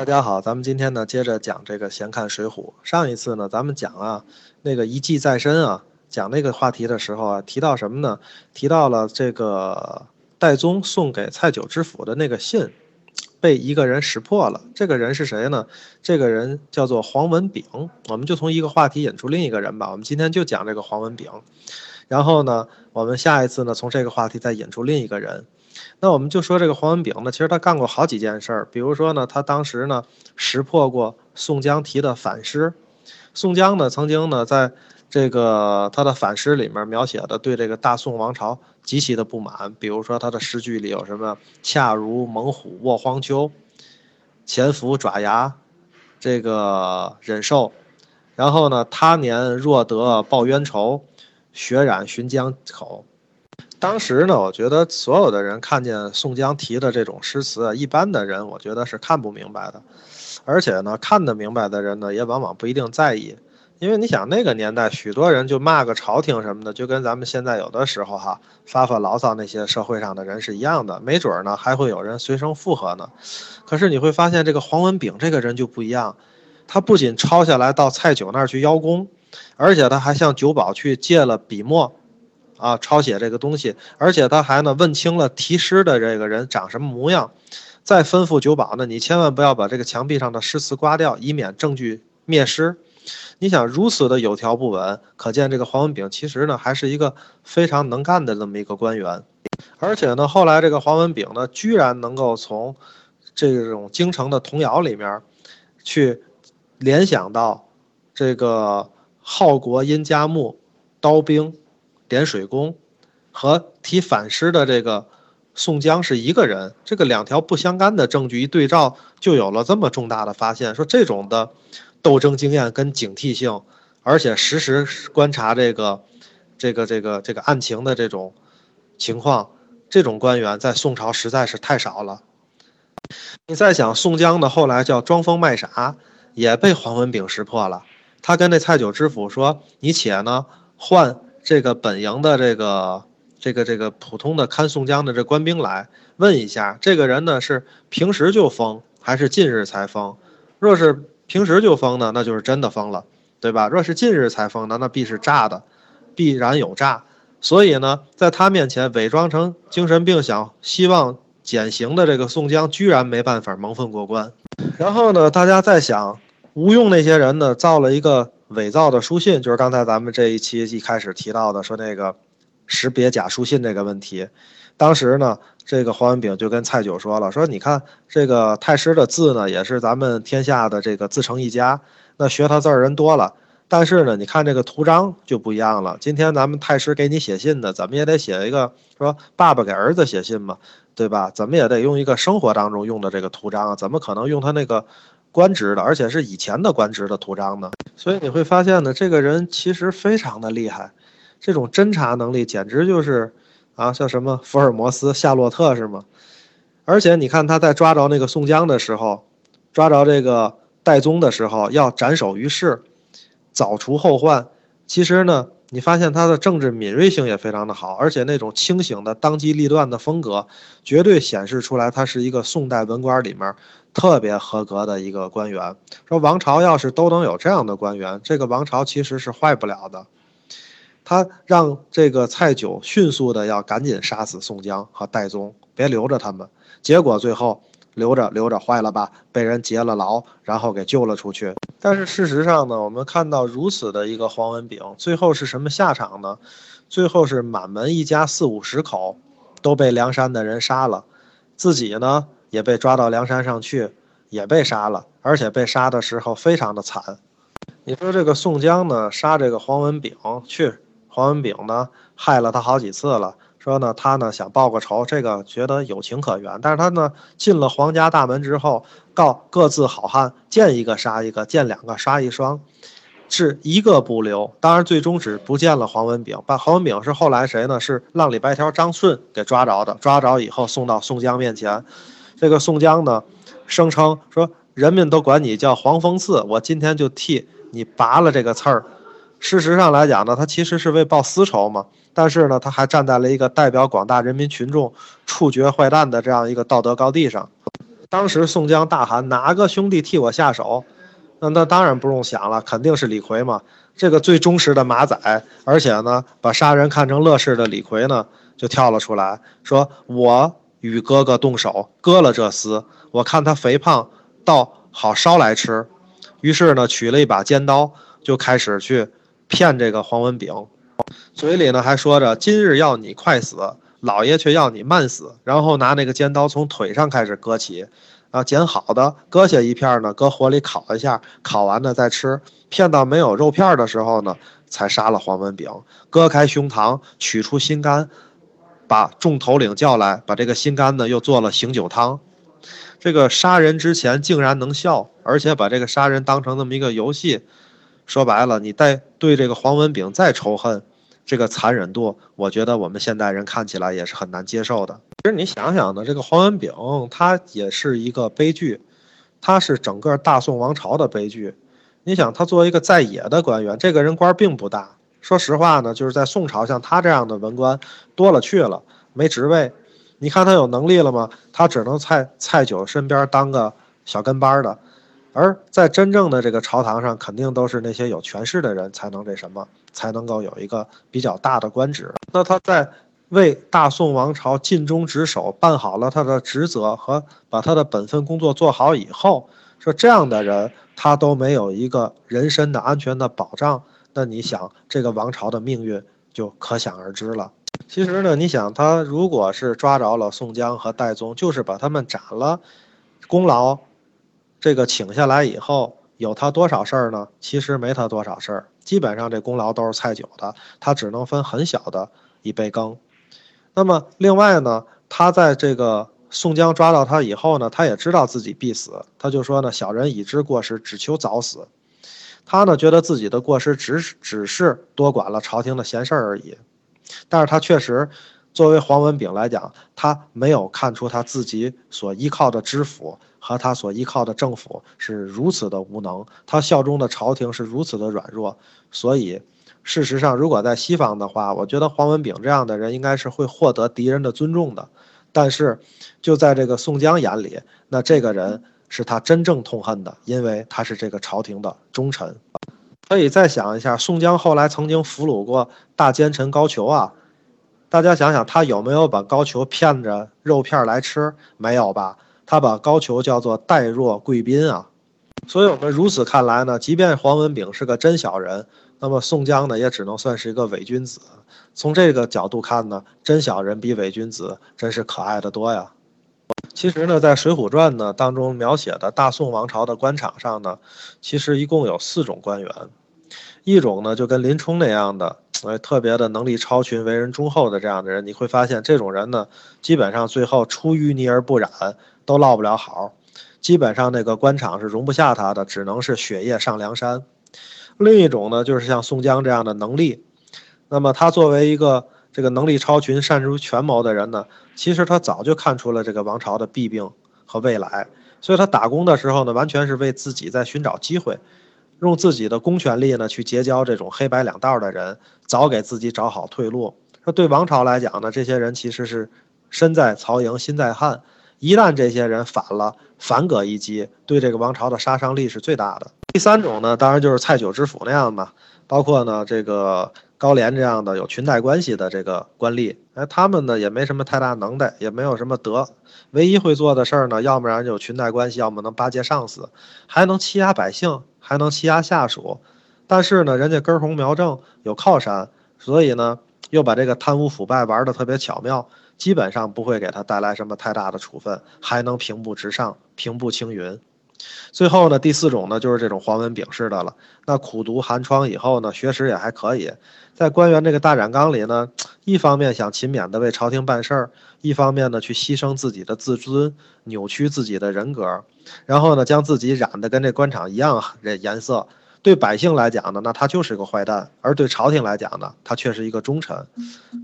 大家好，咱们今天呢接着讲这个闲看水浒。上一次呢，咱们讲啊那个一计在身啊，讲那个话题的时候啊，提到什么呢？提到了这个戴宗送给蔡九知府的那个信，被一个人识破了。这个人是谁呢？这个人叫做黄文炳。我们就从一个话题引出另一个人吧。我们今天就讲这个黄文炳，然后呢，我们下一次呢从这个话题再引出另一个人。那我们就说这个黄文炳呢，其实他干过好几件事儿，比如说呢，他当时呢识破过宋江提的反诗。宋江呢曾经呢在这个他的反诗里面描写的对这个大宋王朝极其的不满，比如说他的诗句里有什么“恰如猛虎卧荒丘，潜伏爪牙，这个忍受”，然后呢，他年若得报冤仇，血染浔江口。当时呢，我觉得所有的人看见宋江提的这种诗词，一般的人我觉得是看不明白的，而且呢，看得明白的人呢，也往往不一定在意，因为你想那个年代，许多人就骂个朝廷什么的，就跟咱们现在有的时候哈发发牢骚那些社会上的人是一样的，没准儿呢还会有人随声附和呢。可是你会发现这个黄文炳这个人就不一样，他不仅抄下来到蔡九那儿去邀功，而且他还向九保去借了笔墨。啊，抄写这个东西，而且他还呢问清了题诗的这个人长什么模样，再吩咐九保呢，你千万不要把这个墙壁上的诗词刮掉，以免证据灭失。你想如此的有条不紊，可见这个黄文炳其实呢还是一个非常能干的这么一个官员，而且呢后来这个黄文炳呢居然能够从这种京城的童谣里面去联想到这个号国殷家木刀兵。点水工和提反诗的这个宋江是一个人，这个两条不相干的证据一对照，就有了这么重大的发现。说这种的斗争经验跟警惕性，而且实时观察这个这个这个这个案情的这种情况，这种官员在宋朝实在是太少了。你再想，宋江的后来叫装疯卖傻，也被黄文炳识破了。他跟那蔡九知府说：“你且呢换。”这个本营的这个这个这个普通的看宋江的这官兵来问一下，这个人呢是平时就疯还是近日才疯？若是平时就疯呢，那就是真的疯了，对吧？若是近日才疯，呢那必是诈的，必然有诈。所以呢，在他面前伪装成精神病，想希望减刑的这个宋江，居然没办法蒙混过关。然后呢，大家在想，吴用那些人呢，造了一个。伪造的书信，就是刚才咱们这一期一开始提到的，说那个识别假书信这个问题。当时呢，这个黄文炳就跟蔡九说了，说你看这个太师的字呢，也是咱们天下的这个自成一家，那学他字儿人多了。但是呢，你看这个图章就不一样了。今天咱们太师给你写信呢，怎么也得写一个说爸爸给儿子写信嘛，对吧？怎么也得用一个生活当中用的这个图章啊，怎么可能用他那个？官职的，而且是以前的官职的图章呢，所以你会发现呢，这个人其实非常的厉害，这种侦查能力简直就是，啊，像什么福尔摩斯、夏洛特是吗？而且你看他在抓着那个宋江的时候，抓着这个戴宗的时候，要斩首于市，早除后患。其实呢，你发现他的政治敏锐性也非常的好，而且那种清醒的当机立断的风格，绝对显示出来他是一个宋代文官里面。特别合格的一个官员，说王朝要是都能有这样的官员，这个王朝其实是坏不了的。他让这个蔡九迅速的要赶紧杀死宋江和戴宗，别留着他们。结果最后留着留着坏了吧，被人劫了牢，然后给救了出去。但是事实上呢，我们看到如此的一个黄文炳，最后是什么下场呢？最后是满门一家四五十口都被梁山的人杀了，自己呢？也被抓到梁山上去，也被杀了，而且被杀的时候非常的惨。你说这个宋江呢，杀这个黄文炳去，黄文炳呢害了他好几次了，说呢他呢想报个仇，这个觉得有情可原。但是他呢进了皇家大门之后，告各自好汉，见一个杀一个，见两个杀一双。是一个不留，当然最终只不见了黄文炳。把黄文炳是后来谁呢？是浪里白条张顺给抓着的，抓着以后送到宋江面前。这个宋江呢，声称说人们都管你叫黄蜂刺，我今天就替你拔了这个刺儿。事实上来讲呢，他其实是为报私仇嘛。但是呢，他还站在了一个代表广大人民群众处决坏蛋的这样一个道德高地上。当时宋江大喊：“哪个兄弟替我下手？”那那当然不用想了，肯定是李逵嘛。这个最忠实的马仔，而且呢，把杀人看成乐事的李逵呢，就跳了出来，说：“我与哥哥动手，割了这厮。我看他肥胖，倒好烧来吃。”于是呢，取了一把尖刀，就开始去骗这个黄文炳，嘴里呢还说着：“今日要你快死。”老爷却要你慢死，然后拿那个尖刀从腿上开始割起，啊，剪好的割下一片呢，搁火里烤一下，烤完了再吃。骗到没有肉片的时候呢，才杀了黄文炳，割开胸膛，取出心肝，把众头领叫来，把这个心肝呢又做了醒酒汤。这个杀人之前竟然能笑，而且把这个杀人当成那么一个游戏。说白了，你带对这个黄文炳再仇恨。这个残忍度，我觉得我们现代人看起来也是很难接受的。其实你想想呢，这个黄文炳他也是一个悲剧，他是整个大宋王朝的悲剧。你想，他作为一个在野的官员，这个人官并不大。说实话呢，就是在宋朝，像他这样的文官多了去了，没职位。你看他有能力了吗？他只能在蔡九身边当个小跟班的。而在真正的这个朝堂上，肯定都是那些有权势的人才能这什么，才能够有一个比较大的官职。那他在为大宋王朝尽忠职守、办好了他的职责和把他的本分工作做好以后，说这样的人他都没有一个人身的安全的保障，那你想这个王朝的命运就可想而知了。其实呢，你想他如果是抓着了宋江和戴宗，就是把他们斩了，功劳。这个请下来以后，有他多少事儿呢？其实没他多少事儿，基本上这功劳都是蔡九的，他只能分很小的一杯羹。那么另外呢，他在这个宋江抓到他以后呢，他也知道自己必死，他就说呢：“小人已知过失，只求早死。”他呢觉得自己的过失只只是多管了朝廷的闲事儿而已，但是他确实。作为黄文炳来讲，他没有看出他自己所依靠的知府和他所依靠的政府是如此的无能，他效忠的朝廷是如此的软弱。所以，事实上，如果在西方的话，我觉得黄文炳这样的人应该是会获得敌人的尊重的。但是，就在这个宋江眼里，那这个人是他真正痛恨的，因为他是这个朝廷的忠臣。可以再想一下，宋江后来曾经俘虏过大奸臣高俅啊。大家想想，他有没有把高俅骗着肉片来吃？没有吧？他把高俅叫做代若贵宾啊。所以我们如此看来呢，即便黄文炳是个真小人，那么宋江呢，也只能算是一个伪君子。从这个角度看呢，真小人比伪君子真是可爱的多呀。其实呢，在《水浒传》呢当中描写的大宋王朝的官场上呢，其实一共有四种官员。一种呢，就跟林冲那样的，呃，特别的能力超群、为人忠厚的这样的人，你会发现这种人呢，基本上最后出淤泥而不染，都落不了好。基本上那个官场是容不下他的，只能是雪夜上梁山。另一种呢，就是像宋江这样的能力，那么他作为一个这个能力超群、善于权谋的人呢，其实他早就看出了这个王朝的弊病和未来，所以他打工的时候呢，完全是为自己在寻找机会。用自己的公权力呢，去结交这种黑白两道的人，早给自己找好退路。说对王朝来讲呢，这些人其实是身在曹营心在汉，一旦这些人反了，反戈一击，对这个王朝的杀伤力是最大的。第三种呢，当然就是蔡九知府那样嘛，包括呢这个高廉这样的有裙带关系的这个官吏，哎，他们呢也没什么太大能耐，也没有什么德，唯一会做的事儿呢，要不然就裙带关系，要么能巴结上司，还能欺压百姓。还能欺压下属，但是呢，人家根红苗正，有靠山，所以呢，又把这个贪污腐败玩的特别巧妙，基本上不会给他带来什么太大的处分，还能平步直上，平步青云。最后呢，第四种呢，就是这种黄文炳式的了。那苦读寒窗以后呢，学识也还可以，在官员这个大染缸里呢，一方面想勤勉的为朝廷办事儿，一方面呢，去牺牲自己的自尊，扭曲自己的人格。然后呢，将自己染的跟这官场一样这颜色，对百姓来讲呢，那他就是个坏蛋；而对朝廷来讲呢，他却是一个忠臣。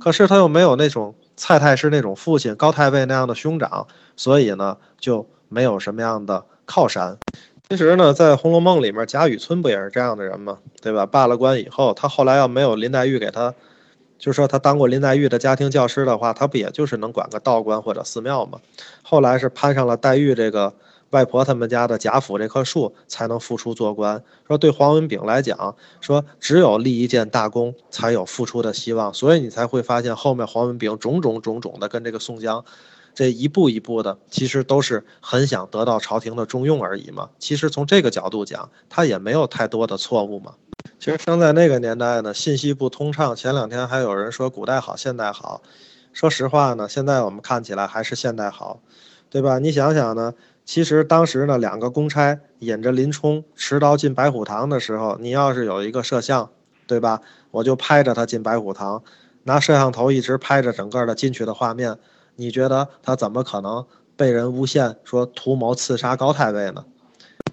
可是他又没有那种蔡太师那种父亲高太尉那样的兄长，所以呢，就没有什么样的靠山。其实呢，在《红楼梦》里面，贾雨村不也是这样的人吗？对吧？罢了官以后，他后来要没有林黛玉给他就说他当过林黛玉的家庭教师的话，他不也就是能管个道观或者寺庙吗？后来是攀上了黛玉这个外婆他们家的贾府这棵树，才能复出做官。说对黄文炳来讲，说只有立一件大功，才有复出的希望。所以你才会发现后面黄文炳种种种种的跟这个宋江。这一步一步的，其实都是很想得到朝廷的重用而已嘛。其实从这个角度讲，他也没有太多的错误嘛。其实生在那个年代呢，信息不通畅。前两天还有人说古代好，现代好。说实话呢，现在我们看起来还是现代好，对吧？你想想呢，其实当时呢，两个公差引着林冲持刀进白虎堂的时候，你要是有一个摄像，对吧？我就拍着他进白虎堂，拿摄像头一直拍着整个的进去的画面。你觉得他怎么可能被人诬陷说图谋刺杀高太尉呢？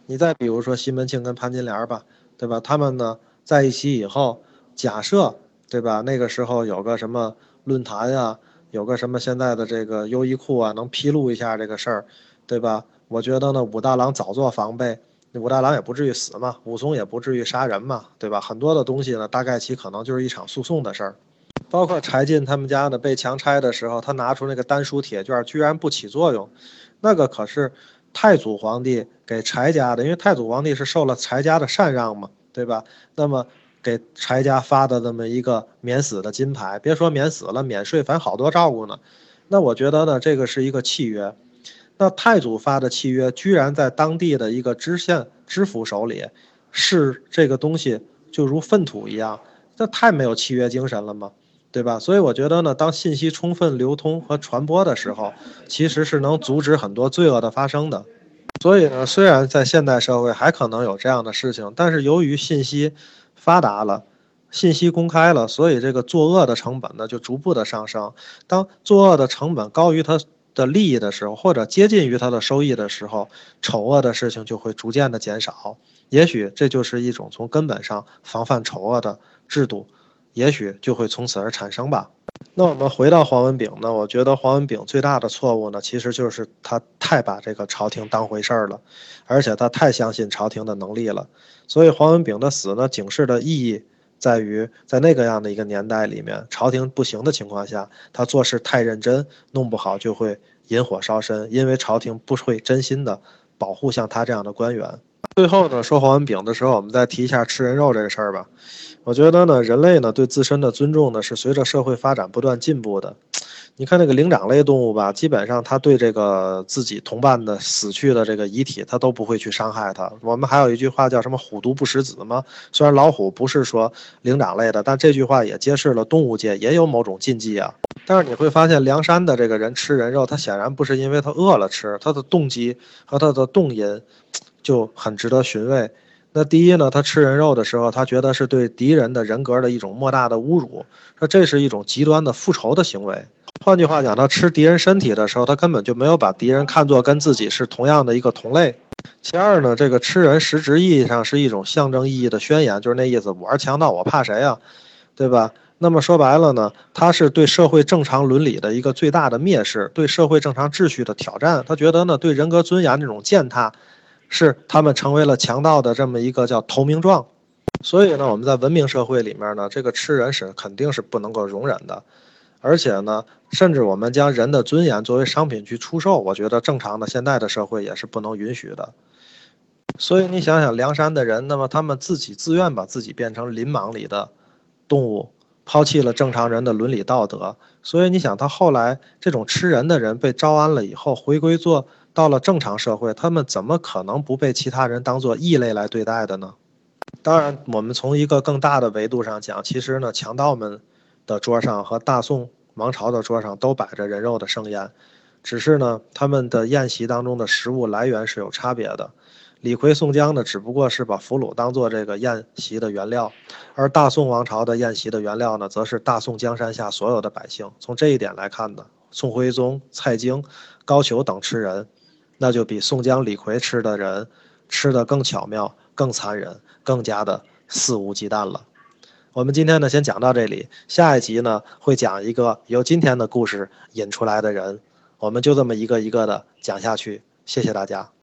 你再比如说西门庆跟潘金莲吧，对吧？他们呢在一起以后，假设对吧？那个时候有个什么论坛呀，有个什么现在的这个优衣库啊，能披露一下这个事儿，对吧？我觉得呢，武大郎早做防备，武大郎也不至于死嘛，武松也不至于杀人嘛，对吧？很多的东西呢，大概其可能就是一场诉讼的事儿。包括柴进他们家呢被强拆的时候，他拿出那个丹书铁卷，居然不起作用。那个可是太祖皇帝给柴家的，因为太祖皇帝是受了柴家的禅让嘛，对吧？那么给柴家发的那么一个免死的金牌，别说免死了，免税，反正好多照顾呢。那我觉得呢，这个是一个契约。那太祖发的契约，居然在当地的一个知县、知府手里，是这个东西就如粪土一样，这太没有契约精神了吗？对吧？所以我觉得呢，当信息充分流通和传播的时候，其实是能阻止很多罪恶的发生的。所以呢，虽然在现代社会还可能有这样的事情，但是由于信息发达了，信息公开了，所以这个作恶的成本呢就逐步的上升。当作恶的成本高于它的利益的时候，或者接近于它的收益的时候，丑恶的事情就会逐渐的减少。也许这就是一种从根本上防范丑恶的制度。也许就会从此而产生吧。那我们回到黄文炳呢？我觉得黄文炳最大的错误呢，其实就是他太把这个朝廷当回事儿了，而且他太相信朝廷的能力了。所以黄文炳的死呢，警示的意义在于，在那个样的一个年代里面，朝廷不行的情况下，他做事太认真，弄不好就会引火烧身，因为朝廷不会真心的保护像他这样的官员。最后呢，说黄文炳的时候，我们再提一下吃人肉这个事儿吧。我觉得呢，人类呢对自身的尊重呢是随着社会发展不断进步的。你看那个灵长类动物吧，基本上它对这个自己同伴的死去的这个遗体，它都不会去伤害它。我们还有一句话叫什么“虎毒不食子”吗？虽然老虎不是说灵长类的，但这句话也揭示了动物界也有某种禁忌啊。但是你会发现，梁山的这个人吃人肉，他显然不是因为他饿了吃，他的动机和他的动因就很值得寻味。那第一呢，他吃人肉的时候，他觉得是对敌人的人格的一种莫大的侮辱，说这是一种极端的复仇的行为。换句话讲，他吃敌人身体的时候，他根本就没有把敌人看作跟自己是同样的一个同类。其二呢，这个吃人实质意义上是一种象征意义的宣言，就是那意思，我是强盗，我怕谁呀，对吧？那么说白了呢，他是对社会正常伦理的一个最大的蔑视，对社会正常秩序的挑战。他觉得呢，对人格尊严这种践踏。是他们成为了强盗的这么一个叫投名状，所以呢，我们在文明社会里面呢，这个吃人是肯定是不能够容忍的，而且呢，甚至我们将人的尊严作为商品去出售，我觉得正常的现代的社会也是不能允许的。所以你想想，梁山的人，那么他们自己自愿把自己变成林莽里的动物，抛弃了正常人的伦理道德，所以你想，他后来这种吃人的人被招安了以后，回归做。到了正常社会，他们怎么可能不被其他人当做异类来对待的呢？当然，我们从一个更大的维度上讲，其实呢，强盗们的桌上和大宋王朝的桌上都摆着人肉的盛宴，只是呢，他们的宴席当中的食物来源是有差别的。李逵、宋江呢，只不过是把俘虏当做这个宴席的原料，而大宋王朝的宴席的原料呢，则是大宋江山下所有的百姓。从这一点来看呢，宋徽宗、蔡京、高俅等吃人。那就比宋江、李逵吃的人吃的更巧妙、更残忍、更加的肆无忌惮了。我们今天呢，先讲到这里。下一集呢，会讲一个由今天的故事引出来的人，我们就这么一个一个的讲下去。谢谢大家。